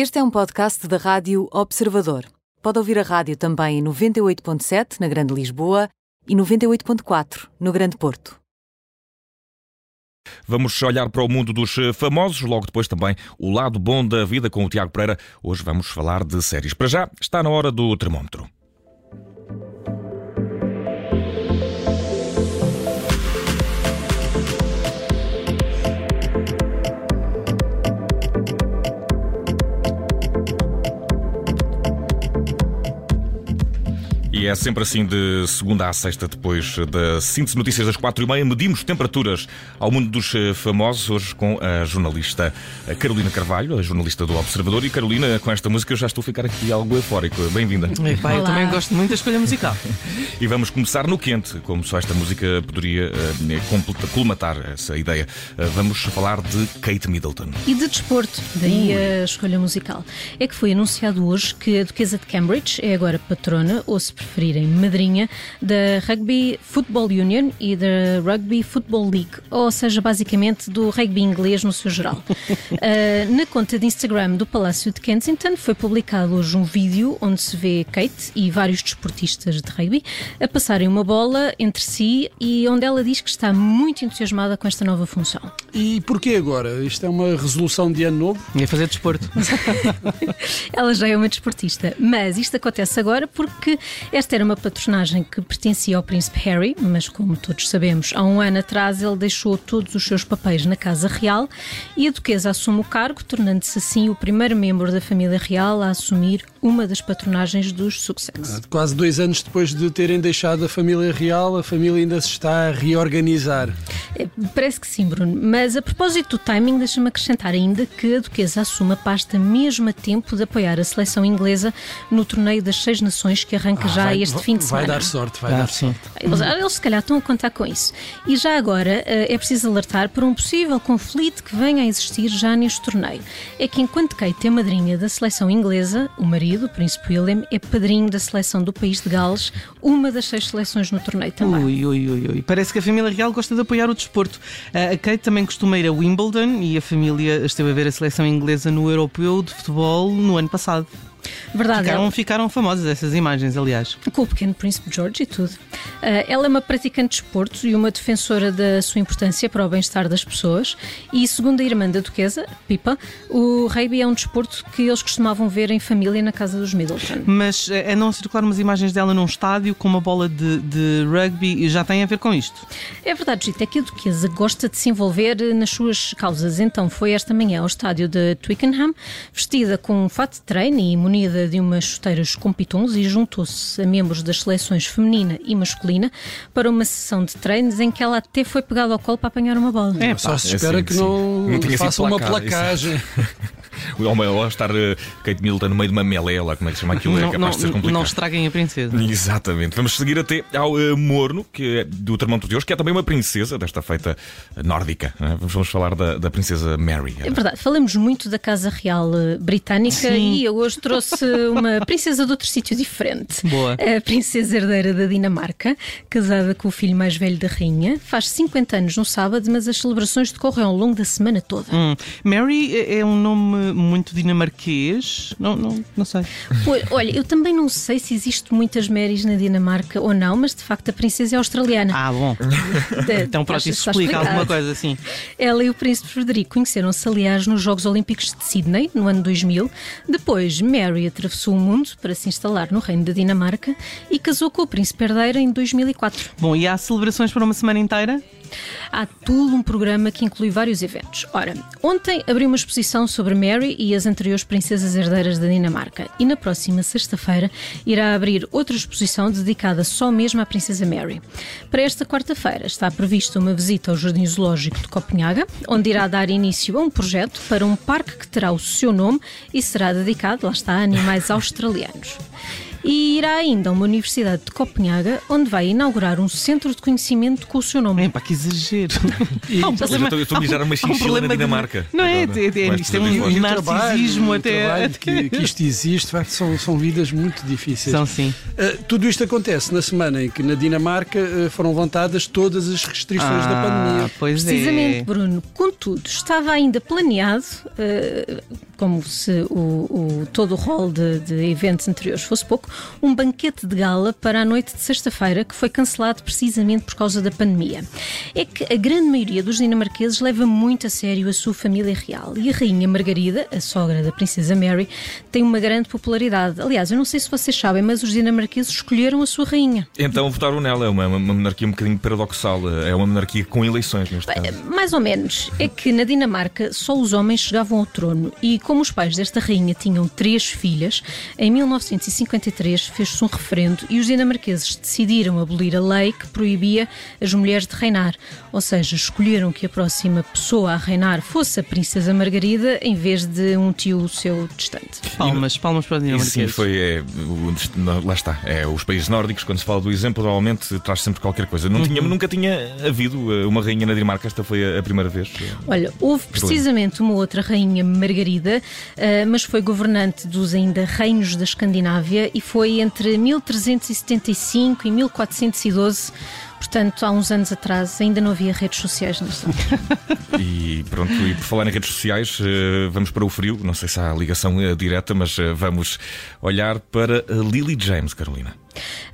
Este é um podcast da Rádio Observador. Pode ouvir a rádio também em 98.7 na Grande Lisboa e 98.4 no Grande Porto. Vamos olhar para o mundo dos famosos, logo depois também o lado bom da vida com o Tiago Pereira. Hoje vamos falar de séries. Para já, está na hora do termómetro. E é sempre assim de segunda a sexta, depois da síntese de notícias das quatro e meia. Medimos temperaturas ao mundo dos eh, famosos, hoje com a jornalista Carolina Carvalho, a jornalista do Observador. E Carolina, com esta música eu já estou a ficar aqui algo eufórico. Bem-vinda. Epá, eu também gosto muito da escolha musical. E vamos começar no quente, como só esta música poderia uh, colmatar essa ideia. Uh, vamos falar de Kate Middleton. E de desporto, daí a escolha musical. É que foi anunciado hoje que a Duquesa de Cambridge é agora patrona, ou se preferirem, madrinha da Rugby Football Union e da Rugby Football League, ou seja, basicamente do rugby inglês no seu geral. uh, na conta de Instagram do Palácio de Kensington foi publicado hoje um vídeo onde se vê Kate e vários desportistas de rugby a passarem uma bola entre si e onde ela diz que está muito entusiasmada com esta nova função. E porquê agora? Isto é uma resolução de ano novo? Ia fazer desporto. ela já é uma desportista, mas isto acontece agora porque esta era uma patronagem que pertencia ao príncipe Harry, mas como todos sabemos, há um ano atrás ele deixou todos os seus papéis na Casa Real e a duquesa assume o cargo, tornando-se assim o primeiro membro da família real a assumir uma das patronagens dos Sussex. Ah, quase dois anos depois de terem deixado a família real, a família ainda se está a reorganizar. É, parece que sim, Bruno. Mas a propósito do timing, deixa-me acrescentar ainda que a Duquesa assume a pasta mesmo a tempo de apoiar a seleção inglesa no torneio das Seis Nações que arranca ah, já vai, este fim de semana. Vai dar sorte, vai ah, dar sorte. Eles, eles se calhar estão a contar com isso. E já agora eh, é preciso alertar para um possível conflito que venha a existir já neste torneio. É que enquanto Kate é madrinha da seleção inglesa, o marido marido, o príncipe William, é padrinho da seleção do país de Gales, uma das seis seleções no torneio também. Ui, ui, ui, ui. Parece que a família real gosta de apoiar o desporto. A Kate também costuma ir a Wimbledon e a família esteve a ver a seleção inglesa no Europeu de Futebol no ano passado. Verdade. Ficaram, ela... ficaram famosas essas imagens, aliás. Com o pequeno príncipe George e tudo. Uh, ela é uma praticante de esportes e uma defensora da sua importância para o bem-estar das pessoas. E segundo a irmã da duquesa, Pipa, o rugby é um desporto que eles costumavam ver em família na casa dos Middleton. Mas é não circular umas imagens dela num estádio com uma bola de, de rugby e já tem a ver com isto? É verdade, Gita, é que a duquesa gosta de se envolver nas suas causas. Então foi esta manhã ao estádio de Twickenham, vestida com um fato de treino e munida de umas chuteiras com pitons e juntou-se a membros das seleções feminina e masculina para uma sessão de treinos em que ela até foi pegada ao colo para apanhar uma bola. É, só se espera é assim, que não, não faça uma placagem. Ou estar uh, Kate Middleton no meio de uma melela, como é que se chama aquilo? Não, é capaz não, de ser complicado. Não estraguem a princesa. Exatamente. Vamos seguir até ao uh, Morno, que é do Termômetro de hoje, que é também uma princesa desta feita nórdica. É? Vamos falar da, da princesa Mary. É verdade. Falamos muito da Casa Real Britânica Sim. e eu hoje trouxe uma princesa de outro sítio diferente. Boa. A princesa herdeira da Dinamarca, casada com o filho mais velho da rainha. Faz 50 anos no sábado, mas as celebrações decorrem ao longo da semana toda. Hum. Mary é, é um nome muito dinamarquês? Não, não, não sei. Pois, olha, eu também não sei se existe muitas Marys na Dinamarca ou não, mas de facto a princesa é australiana. Ah, bom. De, então pronto, isso explica alguma coisa assim. Ela e o príncipe Frederico conheceram-se, aliás, nos Jogos Olímpicos de Sydney, no ano 2000. Depois, Mary atravessou o mundo para se instalar no reino da Dinamarca e casou com o príncipe herdeiro em 2004. Bom, e há celebrações para uma semana inteira? Há todo um programa que inclui vários eventos. Ora, ontem abriu uma exposição sobre Mary e as anteriores princesas herdeiras da Dinamarca e na próxima sexta-feira irá abrir outra exposição dedicada só mesmo à princesa Mary. Para esta quarta-feira está prevista uma visita ao Jardim Zoológico de Copenhaga, onde irá dar início a um projeto para um parque que terá o seu nome e será dedicado, lá está, a animais australianos e irá ainda a uma universidade de Copenhaga, onde vai inaugurar um centro de conhecimento com o seu nome. É, pá, que exagero. E, um problema, eu estou a mijar uma chinchila na Dinamarca. De, não é, é, é, isto é um narcisismo até. Que, que isto existe, são, são vidas muito difíceis. São sim. Uh, tudo isto acontece na semana em que na Dinamarca uh, foram levantadas todas as restrições ah, da pandemia. Pois Precisamente, é. Bruno. Contudo, estava ainda planeado uh, como se o, o todo o rol de, de, eventos anteriores fosse pouco, um banquete de gala para a noite de sexta-feira que foi cancelado precisamente por causa da pandemia. É que a grande maioria dos dinamarqueses leva muito a sério a sua família real e a rainha Margarida, a sogra da princesa Mary, tem uma grande popularidade. Aliás, eu não sei se vocês sabem, mas os dinamarqueses escolheram a sua rainha. Então votaram nela, é uma, uma monarquia um bocadinho paradoxal, é uma monarquia com eleições neste caso. Mais ou menos. É que na Dinamarca só os homens chegavam ao trono e como os pais desta rainha tinham três filhas, em 1953 fez-se um referendo e os dinamarqueses decidiram abolir a lei que proibia as mulheres de reinar. Ou seja, escolheram que a próxima pessoa a reinar fosse a princesa Margarida em vez de um tio seu distante. Palmas, palmas para a Dinamarca. Sim, foi. É, lá está. É, os países nórdicos, quando se fala do exemplo, normalmente traz sempre qualquer coisa. Não uhum. tinha, nunca tinha havido eh, uma rainha na Dinamarca, esta foi a primeira vez. Olha, houve precisamente uma outra rainha Margarida, eh, mas foi governante dos ainda reinos da Escandinávia e foi entre 1375 e 1412 Portanto, há uns anos atrás ainda não havia redes sociais nesta E pronto, e por falar em redes sociais, eh, vamos para o frio. Não sei se há ligação eh, direta, mas vamos olhar para Lily James, Carolina.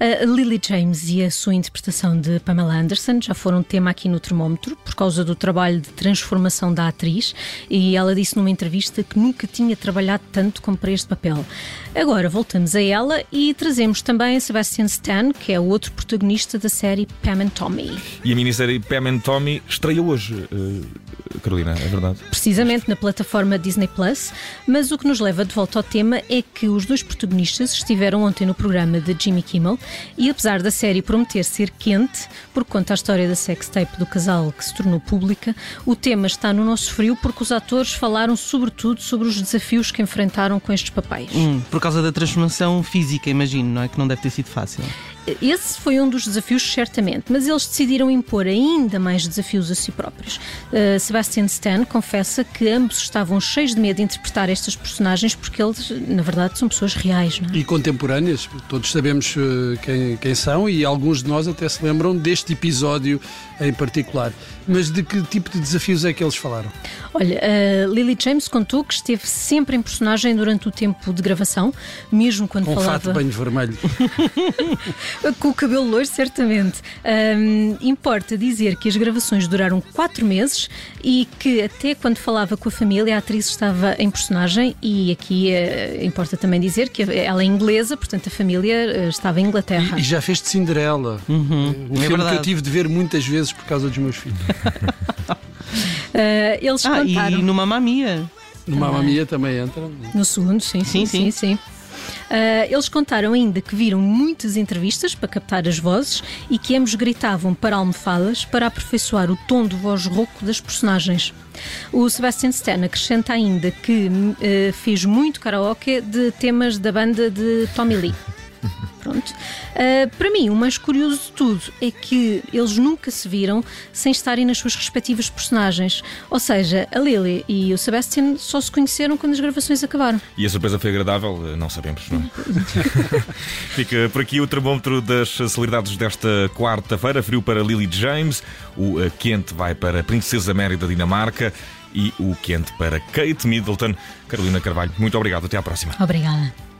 A Lily James e a sua interpretação de Pamela Anderson já foram tema aqui no termómetro por causa do trabalho de transformação da atriz e ela disse numa entrevista que nunca tinha trabalhado tanto como para este papel. Agora voltamos a ela e trazemos também Sebastian Stan, que é o outro protagonista da série Pam and Tommy. E a minissérie Pam and Tommy estreia hoje, uh, Carolina, é verdade? Precisamente na plataforma Disney Plus, mas o que nos leva de volta ao tema é que os dois protagonistas estiveram ontem no programa de Jimmy Kimmel e apesar da série prometer ser quente, porque conta a história da sextape do casal que se tornou pública, o tema está no nosso frio porque os atores falaram sobretudo sobre os desafios que enfrentaram com estes papéis. Hum, por causa da transformação física, imagino, não é? Que não deve ter sido fácil. Esse foi um dos desafios, certamente, mas eles decidiram impor ainda mais desafios a si próprios. Uh, Sebastian Stan confessa que ambos estavam cheios de medo de interpretar estas personagens porque eles, na verdade, são pessoas reais. Não é? E contemporâneas, todos sabemos uh, quem, quem são e alguns de nós até se lembram deste episódio em particular. Mas de que tipo de desafios é que eles falaram? Olha, uh, Lily James contou que esteve sempre em personagem durante o tempo de gravação, mesmo quando Com falava. Com fato banho vermelho. Com o cabelo loiro, certamente. Um, importa dizer que as gravações duraram quatro meses e que até quando falava com a família a atriz estava em personagem e aqui uh, importa também dizer que ela é inglesa, portanto a família uh, estava em Inglaterra. E, e, já fez de Cinderela. Uhum. Um é filme verdade. que eu tive de ver muitas vezes por causa dos meus filhos. Uh, eles ah, contaram... E no Mamma Mia. No Mamma Mia também entra. No segundo, sim, sim, sim. sim, sim. Uh, eles contaram ainda que viram muitas entrevistas para captar as vozes e que ambos gritavam para almofadas para aperfeiçoar o tom de voz rouco das personagens. O Sebastian Stan acrescenta ainda que uh, fez muito karaoke de temas da banda de Tommy Lee. Pronto. Uh, para mim, o mais curioso de tudo é que eles nunca se viram sem estarem nas suas respectivas personagens. Ou seja, a Lily e o Sebastian só se conheceram quando as gravações acabaram. E a surpresa foi agradável? Não sabemos, não é? Fica por aqui o termómetro das celebridades desta quarta-feira. Frio para Lily James, o eh, quente vai para a Princesa Mary da Dinamarca e o quente para Kate Middleton. Carolina Carvalho, muito obrigado. Até à próxima. Obrigada.